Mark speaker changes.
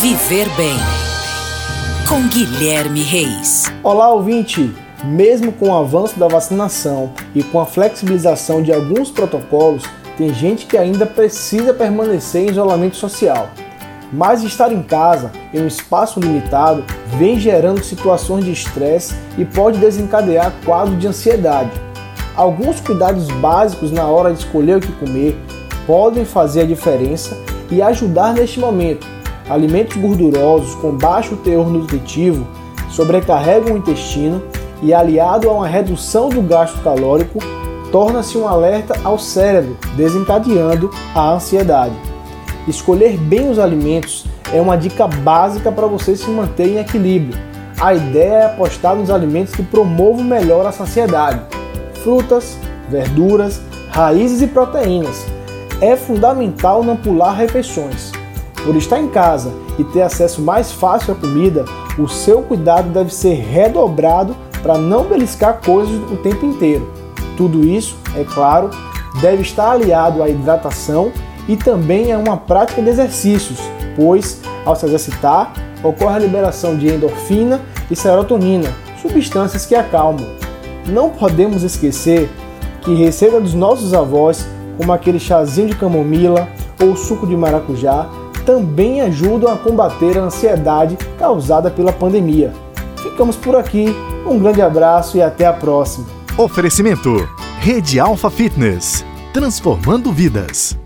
Speaker 1: Viver Bem com Guilherme Reis.
Speaker 2: Olá, ouvinte! Mesmo com o avanço da vacinação e com a flexibilização de alguns protocolos, tem gente que ainda precisa permanecer em isolamento social. Mas estar em casa, em um espaço limitado, vem gerando situações de estresse e pode desencadear quadro de ansiedade. Alguns cuidados básicos na hora de escolher o que comer podem fazer a diferença e ajudar neste momento. Alimentos gordurosos com baixo teor nutritivo sobrecarregam o intestino e, aliado a uma redução do gasto calórico, torna-se um alerta ao cérebro, desencadeando a ansiedade. Escolher bem os alimentos é uma dica básica para você se manter em equilíbrio. A ideia é apostar nos alimentos que promovam melhor a saciedade: frutas, verduras, raízes e proteínas é fundamental não pular refeições. Por estar em casa e ter acesso mais fácil à comida, o seu cuidado deve ser redobrado para não beliscar coisas o tempo inteiro. Tudo isso, é claro, deve estar aliado à hidratação e também a uma prática de exercícios, pois, ao se exercitar, ocorre a liberação de endorfina e serotonina, substâncias que acalmam. Não podemos esquecer que receita dos nossos avós como aquele chazinho de camomila ou suco de maracujá, também ajudam a combater a ansiedade causada pela pandemia. Ficamos por aqui, um grande abraço e até a próxima.
Speaker 3: Oferecimento: Rede Alfa Fitness transformando vidas.